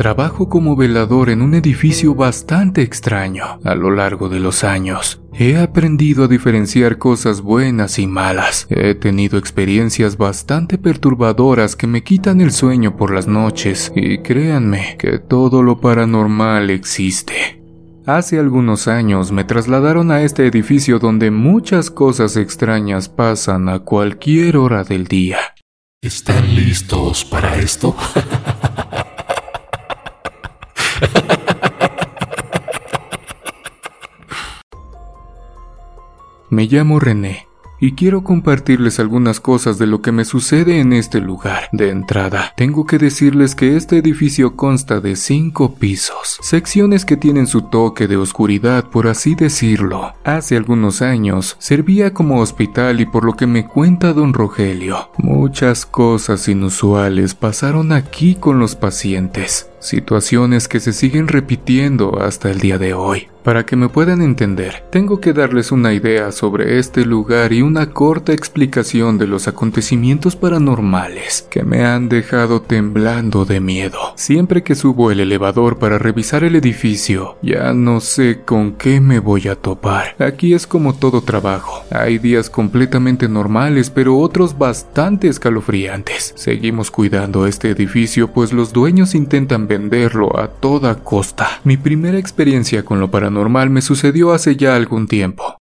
Trabajo como velador en un edificio bastante extraño. A lo largo de los años, he aprendido a diferenciar cosas buenas y malas. He tenido experiencias bastante perturbadoras que me quitan el sueño por las noches y créanme que todo lo paranormal existe. Hace algunos años me trasladaron a este edificio donde muchas cosas extrañas pasan a cualquier hora del día. ¿Están listos para esto? Me llamo René y quiero compartirles algunas cosas de lo que me sucede en este lugar. De entrada, tengo que decirles que este edificio consta de cinco pisos, secciones que tienen su toque de oscuridad, por así decirlo. Hace algunos años servía como hospital y por lo que me cuenta don Rogelio, muchas cosas inusuales pasaron aquí con los pacientes situaciones que se siguen repitiendo hasta el día de hoy. Para que me puedan entender, tengo que darles una idea sobre este lugar y una corta explicación de los acontecimientos paranormales que me han dejado temblando de miedo. Siempre que subo el elevador para revisar el edificio, ya no sé con qué me voy a topar. Aquí es como todo trabajo. Hay días completamente normales, pero otros bastante escalofriantes. Seguimos cuidando este edificio pues los dueños intentan venderlo a toda costa. Mi primera experiencia con lo paranormal me sucedió hace ya algún tiempo.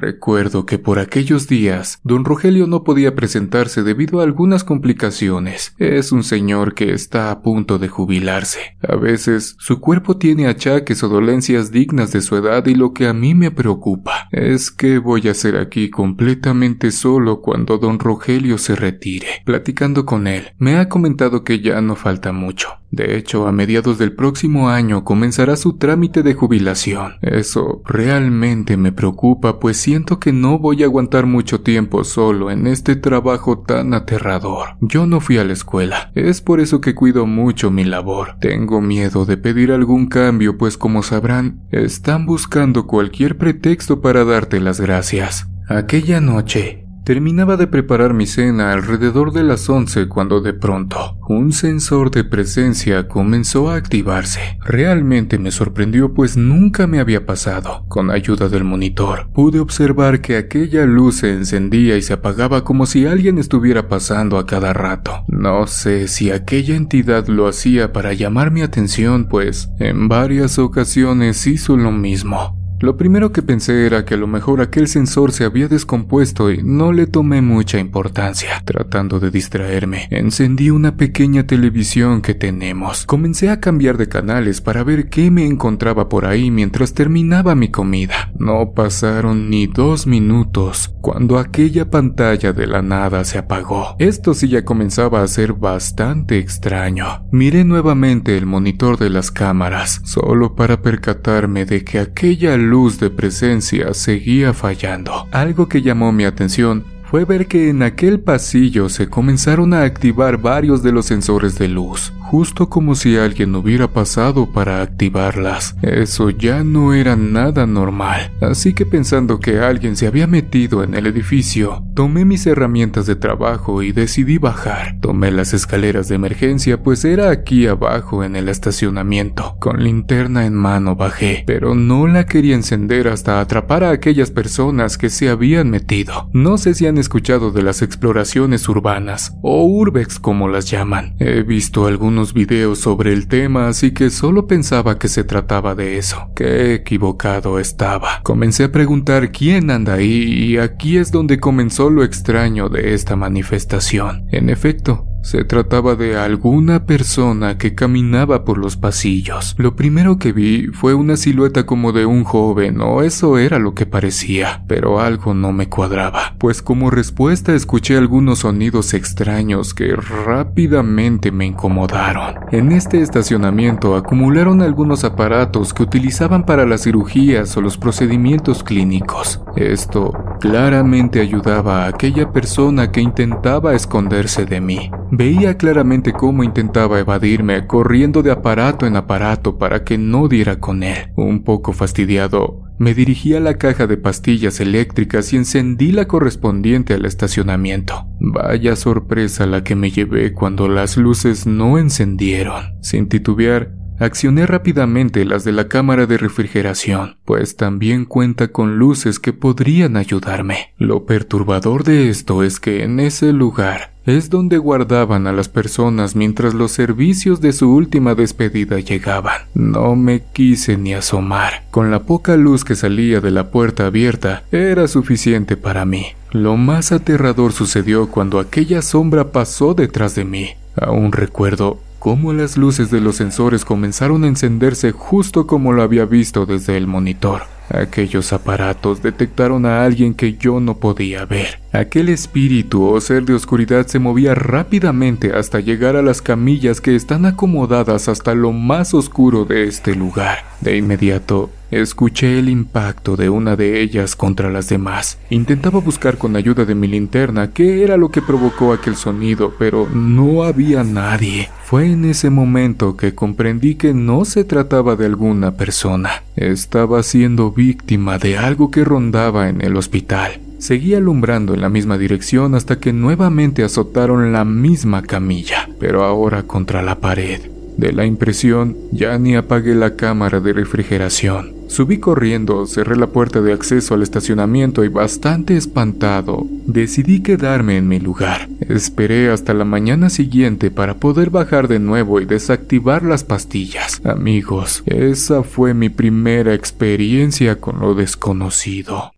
Recuerdo que por aquellos días, don Rogelio no podía presentarse debido a algunas complicaciones. Es un señor que está a punto de jubilarse. A veces, su cuerpo tiene achaques o dolencias dignas de su edad y lo que a mí me preocupa es que voy a ser aquí completamente solo cuando don Rogelio se retire. Platicando con él, me ha comentado que ya no falta mucho. De hecho, a mediados del próximo año comenzará su trámite de jubilación. Eso realmente me preocupa, pues siento que no voy a aguantar mucho tiempo solo en este trabajo tan aterrador. Yo no fui a la escuela, es por eso que cuido mucho mi labor. Tengo miedo de pedir algún cambio, pues como sabrán, están buscando cualquier pretexto para darte las gracias. Aquella noche, Terminaba de preparar mi cena alrededor de las 11 cuando de pronto un sensor de presencia comenzó a activarse. Realmente me sorprendió pues nunca me había pasado. Con ayuda del monitor pude observar que aquella luz se encendía y se apagaba como si alguien estuviera pasando a cada rato. No sé si aquella entidad lo hacía para llamar mi atención pues en varias ocasiones hizo lo mismo. Lo primero que pensé era que a lo mejor aquel sensor se había descompuesto y no le tomé mucha importancia. Tratando de distraerme, encendí una pequeña televisión que tenemos. Comencé a cambiar de canales para ver qué me encontraba por ahí mientras terminaba mi comida. No pasaron ni dos minutos cuando aquella pantalla de la nada se apagó. Esto sí ya comenzaba a ser bastante extraño. Miré nuevamente el monitor de las cámaras, solo para percatarme de que aquella luz de presencia seguía fallando. Algo que llamó mi atención fue ver que en aquel pasillo se comenzaron a activar varios de los sensores de luz justo como si alguien hubiera pasado para activarlas. Eso ya no era nada normal, así que pensando que alguien se había metido en el edificio, tomé mis herramientas de trabajo y decidí bajar. Tomé las escaleras de emergencia pues era aquí abajo en el estacionamiento. Con linterna en mano bajé, pero no la quería encender hasta atrapar a aquellas personas que se habían metido. No sé si han escuchado de las exploraciones urbanas, o urbex como las llaman. He visto algunos videos sobre el tema, así que solo pensaba que se trataba de eso. Qué equivocado estaba. Comencé a preguntar quién anda ahí y aquí es donde comenzó lo extraño de esta manifestación. En efecto, se trataba de alguna persona que caminaba por los pasillos. Lo primero que vi fue una silueta como de un joven, o eso era lo que parecía, pero algo no me cuadraba, pues como respuesta escuché algunos sonidos extraños que rápidamente me incomodaron. En este estacionamiento acumularon algunos aparatos que utilizaban para las cirugías o los procedimientos clínicos. Esto claramente ayudaba a aquella persona que intentaba esconderse de mí. Veía claramente cómo intentaba evadirme, corriendo de aparato en aparato para que no diera con él. Un poco fastidiado, Me dirigí a la caja de pastillas eléctricas y encendí la correspondiente al estacionamiento. Vaya sorpresa la que me llevé cuando las luces no encendieron. Sin titubear, Accioné rápidamente las de la cámara de refrigeración, pues también cuenta con luces que podrían ayudarme. Lo perturbador de esto es que en ese lugar es donde guardaban a las personas mientras los servicios de su última despedida llegaban. No me quise ni asomar. Con la poca luz que salía de la puerta abierta era suficiente para mí. Lo más aterrador sucedió cuando aquella sombra pasó detrás de mí. Aún recuerdo cómo las luces de los sensores comenzaron a encenderse justo como lo había visto desde el monitor. Aquellos aparatos detectaron a alguien que yo no podía ver. Aquel espíritu o ser de oscuridad se movía rápidamente hasta llegar a las camillas que están acomodadas hasta lo más oscuro de este lugar. De inmediato, escuché el impacto de una de ellas contra las demás. Intentaba buscar con ayuda de mi linterna qué era lo que provocó aquel sonido, pero no había nadie. Fue en ese momento que comprendí que no se trataba de alguna persona. Estaba siendo víctima de algo que rondaba en el hospital. Seguí alumbrando en la misma dirección hasta que nuevamente azotaron la misma camilla, pero ahora contra la pared. De la impresión, ya ni apagué la cámara de refrigeración. Subí corriendo, cerré la puerta de acceso al estacionamiento y bastante espantado, decidí quedarme en mi lugar. Esperé hasta la mañana siguiente para poder bajar de nuevo y desactivar las pastillas. Amigos, esa fue mi primera experiencia con lo desconocido.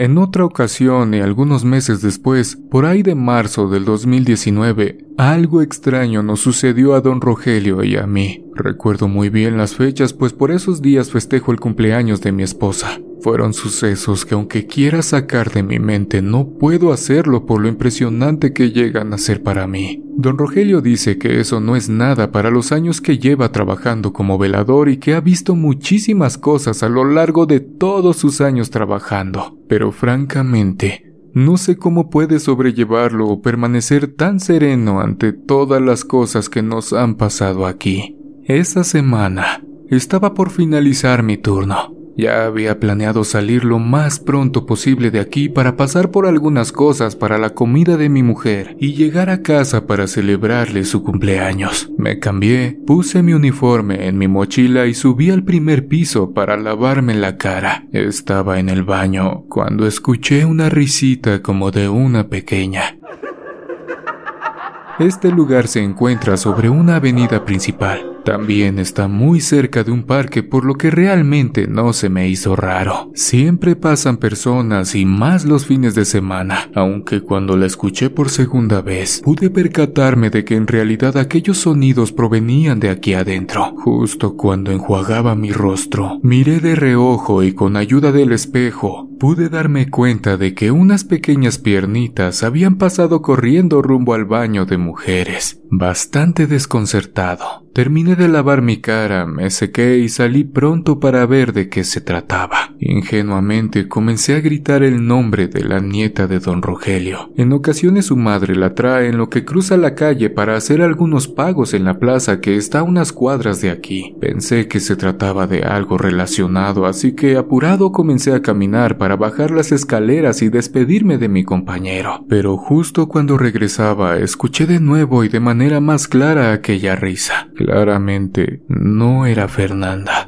En otra ocasión y algunos meses después, por ahí de marzo del 2019, algo extraño nos sucedió a don Rogelio y a mí. Recuerdo muy bien las fechas, pues por esos días festejo el cumpleaños de mi esposa. Fueron sucesos que aunque quiera sacar de mi mente no puedo hacerlo por lo impresionante que llegan a ser para mí. Don Rogelio dice que eso no es nada para los años que lleva trabajando como velador y que ha visto muchísimas cosas a lo largo de todos sus años trabajando. Pero francamente, no sé cómo puede sobrellevarlo o permanecer tan sereno ante todas las cosas que nos han pasado aquí. Esa semana estaba por finalizar mi turno. Ya había planeado salir lo más pronto posible de aquí para pasar por algunas cosas para la comida de mi mujer y llegar a casa para celebrarle su cumpleaños. Me cambié, puse mi uniforme en mi mochila y subí al primer piso para lavarme la cara. Estaba en el baño cuando escuché una risita como de una pequeña. Este lugar se encuentra sobre una avenida principal. También está muy cerca de un parque por lo que realmente no se me hizo raro. Siempre pasan personas y más los fines de semana, aunque cuando la escuché por segunda vez pude percatarme de que en realidad aquellos sonidos provenían de aquí adentro. Justo cuando enjuagaba mi rostro, miré de reojo y con ayuda del espejo pude darme cuenta de que unas pequeñas piernitas habían pasado corriendo rumbo al baño de mujeres. Bastante desconcertado, terminé de lavar mi cara, me sequé y salí pronto para ver de qué se trataba. Ingenuamente comencé a gritar el nombre de la nieta de don Rogelio. En ocasiones su madre la trae en lo que cruza la calle para hacer algunos pagos en la plaza que está a unas cuadras de aquí. Pensé que se trataba de algo relacionado, así que apurado comencé a caminar para bajar las escaleras y despedirme de mi compañero. Pero justo cuando regresaba, escuché de nuevo y de manera más clara aquella risa. Claramente no era Fernanda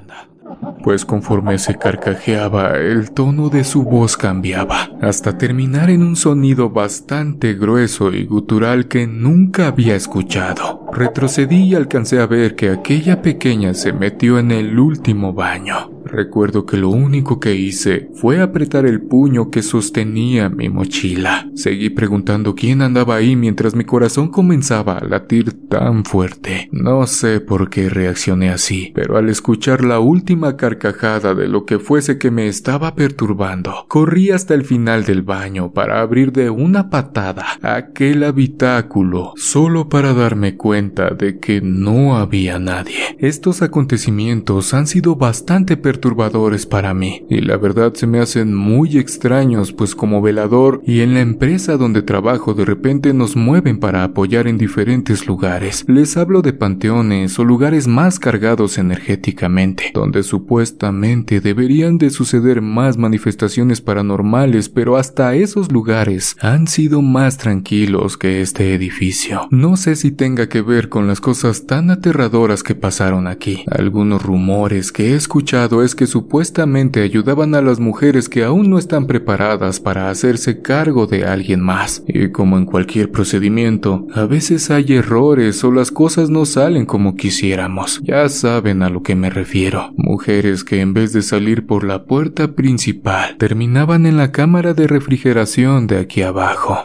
pues conforme se carcajeaba, el tono de su voz cambiaba, hasta terminar en un sonido bastante grueso y gutural que nunca había escuchado. Retrocedí y alcancé a ver que aquella pequeña se metió en el último baño. Recuerdo que lo único que hice fue apretar el puño que sostenía mi mochila. Seguí preguntando quién andaba ahí mientras mi corazón comenzaba a latir tan fuerte. No sé por qué reaccioné así, pero al escuchar la última carcajada de lo que fuese que me estaba perturbando. Corrí hasta el final del baño para abrir de una patada aquel habitáculo, solo para darme cuenta de que no había nadie. Estos acontecimientos han sido bastante perturbadores para mí, y la verdad se me hacen muy extraños, pues como velador y en la empresa donde trabajo de repente nos mueven para apoyar en diferentes lugares. Les hablo de panteones o lugares más cargados energéticamente, donde supuestamente deberían de suceder más manifestaciones paranormales, pero hasta esos lugares han sido más tranquilos que este edificio. No sé si tenga que ver con las cosas tan aterradoras que pasaron aquí. Algunos rumores que he escuchado es que supuestamente ayudaban a las mujeres que aún no están preparadas para hacerse cargo de alguien más. Y como en cualquier procedimiento, a veces hay errores o las cosas no salen como quisiéramos. Ya saben a lo que me refiero. Mujeres que en vez de salir por la puerta principal, terminaban en la cámara de refrigeración de aquí abajo.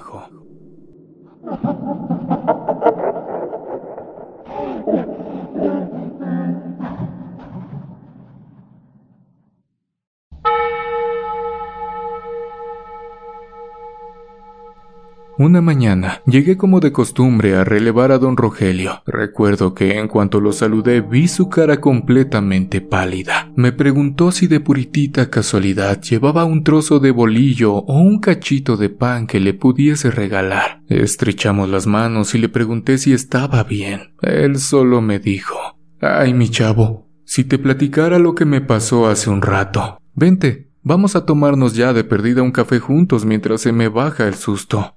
Una mañana llegué como de costumbre a relevar a don Rogelio. Recuerdo que en cuanto lo saludé vi su cara completamente pálida. Me preguntó si de puritita casualidad llevaba un trozo de bolillo o un cachito de pan que le pudiese regalar. Estrechamos las manos y le pregunté si estaba bien. Él solo me dijo, Ay, mi chavo, si te platicara lo que me pasó hace un rato. Vente, vamos a tomarnos ya de perdida un café juntos mientras se me baja el susto.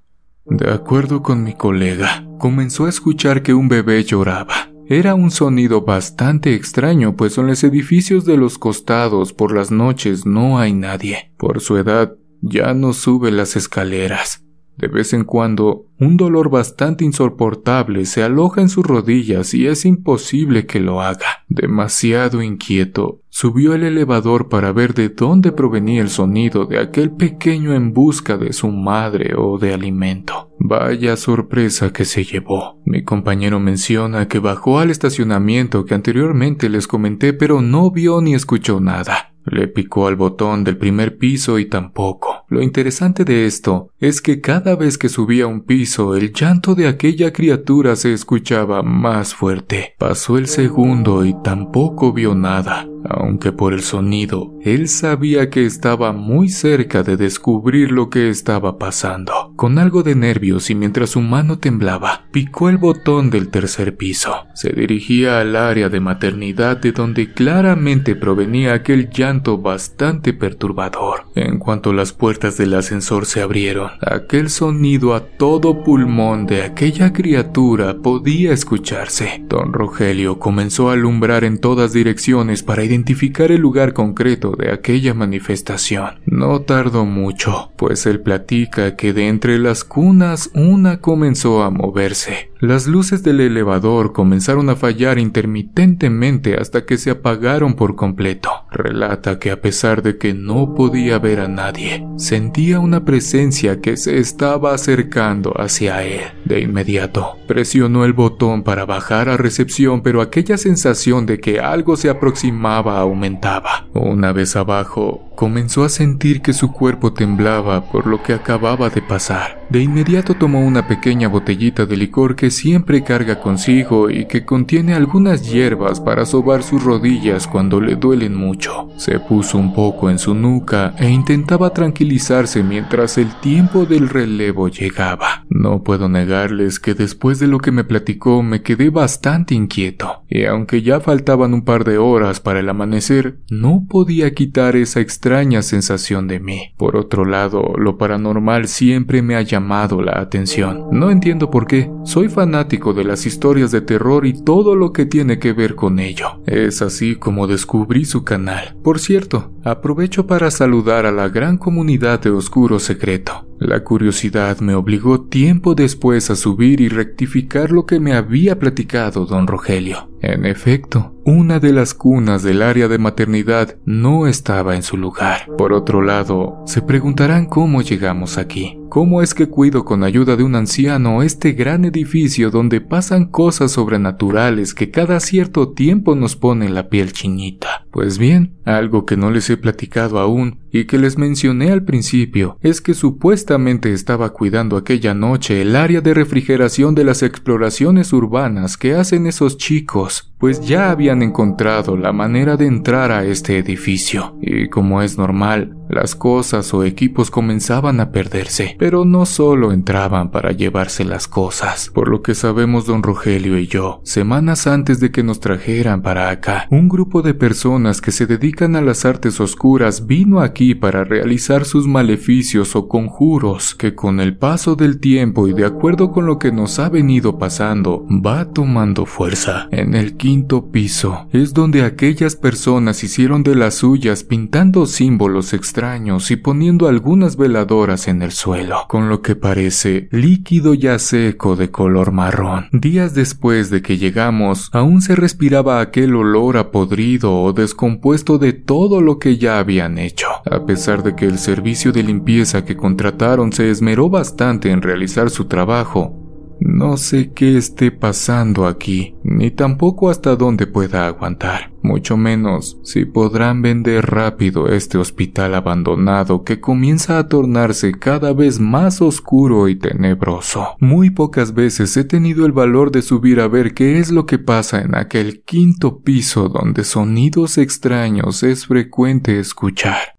De acuerdo con mi colega, comenzó a escuchar que un bebé lloraba. Era un sonido bastante extraño, pues en los edificios de los costados por las noches no hay nadie. Por su edad, ya no sube las escaleras. De vez en cuando, un dolor bastante insoportable se aloja en sus rodillas y es imposible que lo haga. Demasiado inquieto, subió el elevador para ver de dónde provenía el sonido de aquel pequeño en busca de su madre o de alimento. Vaya sorpresa que se llevó. Mi compañero menciona que bajó al estacionamiento que anteriormente les comenté pero no vio ni escuchó nada. Le picó al botón del primer piso y tampoco. Lo interesante de esto es que cada vez que subía un piso el llanto de aquella criatura se escuchaba más fuerte. Pasó el segundo y tampoco vio nada aunque por el sonido él sabía que estaba muy cerca de descubrir lo que estaba pasando. Con algo de nervios y mientras su mano temblaba, picó el botón del tercer piso. Se dirigía al área de maternidad de donde claramente provenía aquel llanto bastante perturbador. En cuanto las puertas del ascensor se abrieron, aquel sonido a todo pulmón de aquella criatura podía escucharse. Don Rogelio comenzó a alumbrar en todas direcciones para identificar el lugar concreto de aquella manifestación. No tardó mucho, pues él platica que de entre las cunas una comenzó a moverse. Las luces del elevador comenzaron a fallar intermitentemente hasta que se apagaron por completo. Relata que a pesar de que no podía ver a nadie, sentía una presencia que se estaba acercando hacia él. De inmediato, presionó el botón para bajar a recepción, pero aquella sensación de que algo se aproximaba aumentaba. Una vez abajo, comenzó a sentir que su cuerpo temblaba por lo que acababa de pasar. De inmediato tomó una pequeña botellita de licor que siempre carga consigo y que contiene algunas hierbas para sobar sus rodillas cuando le duelen mucho. Se puso un poco en su nuca e intentaba tranquilizarse mientras el tiempo del relevo llegaba. No puedo negarles que después de lo que me platicó me quedé bastante inquieto, y aunque ya faltaban un par de horas para el amanecer, no podía quitar esa extraña sensación de mí. Por otro lado, lo paranormal siempre me ha llamado la atención. No entiendo por qué, soy fanático de las historias de terror y todo lo que tiene que ver con ello. Es así como descubrí su canal. Por cierto, aprovecho para saludar a la gran comunidad de Oscuro Secreto. La curiosidad me obligó tiempo después a subir y rectificar lo que me había platicado don Rogelio. En efecto, una de las cunas del área de maternidad no estaba en su lugar. Por otro lado, se preguntarán cómo llegamos aquí. ¿Cómo es que cuido con ayuda de un anciano este gran edificio donde pasan cosas sobrenaturales que cada cierto tiempo nos ponen la piel chiñita? Pues bien, algo que no les he platicado aún y que les mencioné al principio es que supuestamente estaba cuidando aquella noche el área de refrigeración de las exploraciones urbanas que hacen esos chicos, pues ya habían encontrado la manera de entrar a este edificio, y como es normal, las cosas o equipos comenzaban a perderse, pero no solo entraban para llevarse las cosas, por lo que sabemos don Rogelio y yo, semanas antes de que nos trajeran para acá, un grupo de personas que se dedican a las artes oscuras vino aquí para realizar sus maleficios o conjuros, que con el paso del tiempo y de acuerdo con lo que nos ha venido pasando, va tomando fuerza. En el quinto piso es donde aquellas personas hicieron de las suyas pintando símbolos extraños y poniendo algunas veladoras en el suelo, con lo que parece líquido ya seco de color marrón. Días después de que llegamos, aún se respiraba aquel olor a podrido o descompuesto de todo lo que ya habían hecho, a pesar de que el servicio de limpieza que contrataron se esmeró bastante en realizar su trabajo. No sé qué esté pasando aquí, ni tampoco hasta dónde pueda aguantar, mucho menos si podrán vender rápido este hospital abandonado que comienza a tornarse cada vez más oscuro y tenebroso. Muy pocas veces he tenido el valor de subir a ver qué es lo que pasa en aquel quinto piso donde sonidos extraños es frecuente escuchar.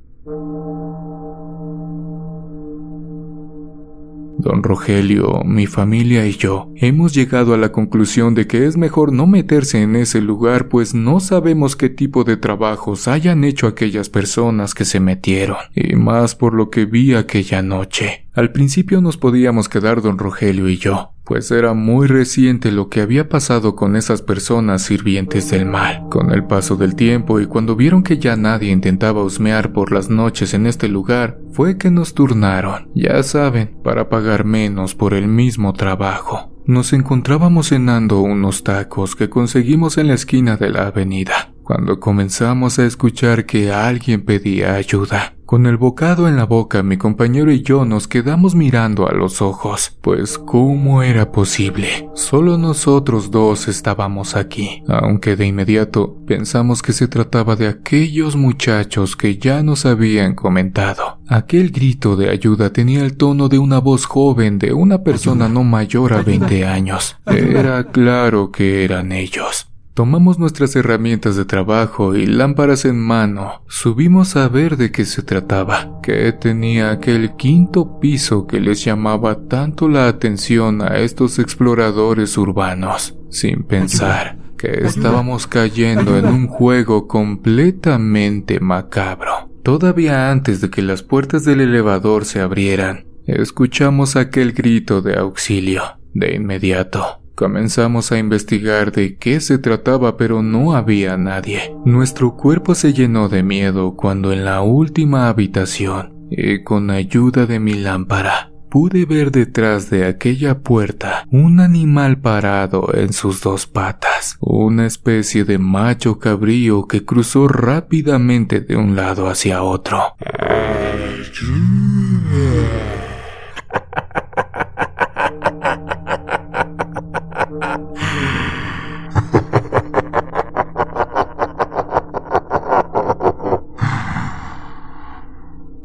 Don Rogelio, mi familia y yo hemos llegado a la conclusión de que es mejor no meterse en ese lugar pues no sabemos qué tipo de trabajos hayan hecho aquellas personas que se metieron, y más por lo que vi aquella noche. Al principio nos podíamos quedar don Rogelio y yo, pues era muy reciente lo que había pasado con esas personas sirvientes del mal. Con el paso del tiempo y cuando vieron que ya nadie intentaba husmear por las noches en este lugar, fue que nos turnaron, ya saben, para pagar menos por el mismo trabajo. Nos encontrábamos cenando unos tacos que conseguimos en la esquina de la avenida, cuando comenzamos a escuchar que alguien pedía ayuda. Con el bocado en la boca, mi compañero y yo nos quedamos mirando a los ojos, pues ¿cómo era posible? Solo nosotros dos estábamos aquí, aunque de inmediato pensamos que se trataba de aquellos muchachos que ya nos habían comentado. Aquel grito de ayuda tenía el tono de una voz joven de una persona no mayor a 20 años. Era claro que eran ellos. Tomamos nuestras herramientas de trabajo y lámparas en mano. Subimos a ver de qué se trataba, que tenía aquel quinto piso que les llamaba tanto la atención a estos exploradores urbanos, sin pensar que estábamos cayendo en un juego completamente macabro. Todavía antes de que las puertas del elevador se abrieran, escuchamos aquel grito de auxilio. De inmediato, Comenzamos a investigar de qué se trataba, pero no había nadie. Nuestro cuerpo se llenó de miedo cuando en la última habitación, y con ayuda de mi lámpara, pude ver detrás de aquella puerta un animal parado en sus dos patas, una especie de macho cabrío que cruzó rápidamente de un lado hacia otro.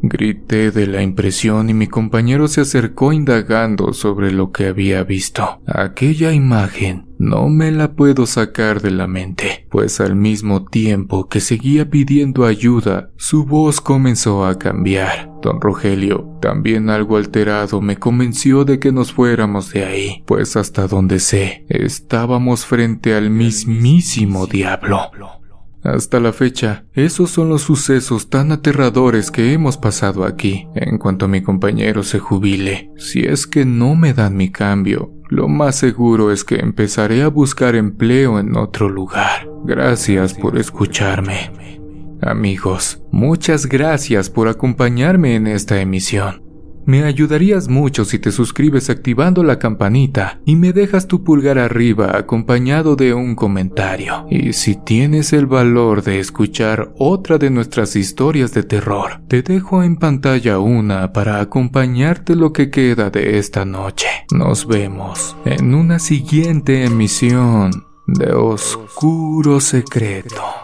Grité de la impresión y mi compañero se acercó indagando sobre lo que había visto. Aquella imagen no me la puedo sacar de la mente, pues al mismo tiempo que seguía pidiendo ayuda, su voz comenzó a cambiar. Don Rogelio, también algo alterado, me convenció de que nos fuéramos de ahí, pues hasta donde sé, estábamos frente al mismísimo diablo. Hasta la fecha, esos son los sucesos tan aterradores que hemos pasado aquí. En cuanto mi compañero se jubile, si es que no me dan mi cambio, lo más seguro es que empezaré a buscar empleo en otro lugar. Gracias por escucharme. Amigos, muchas gracias por acompañarme en esta emisión. Me ayudarías mucho si te suscribes activando la campanita y me dejas tu pulgar arriba acompañado de un comentario. Y si tienes el valor de escuchar otra de nuestras historias de terror, te dejo en pantalla una para acompañarte lo que queda de esta noche. Nos vemos en una siguiente emisión de Oscuro Secreto.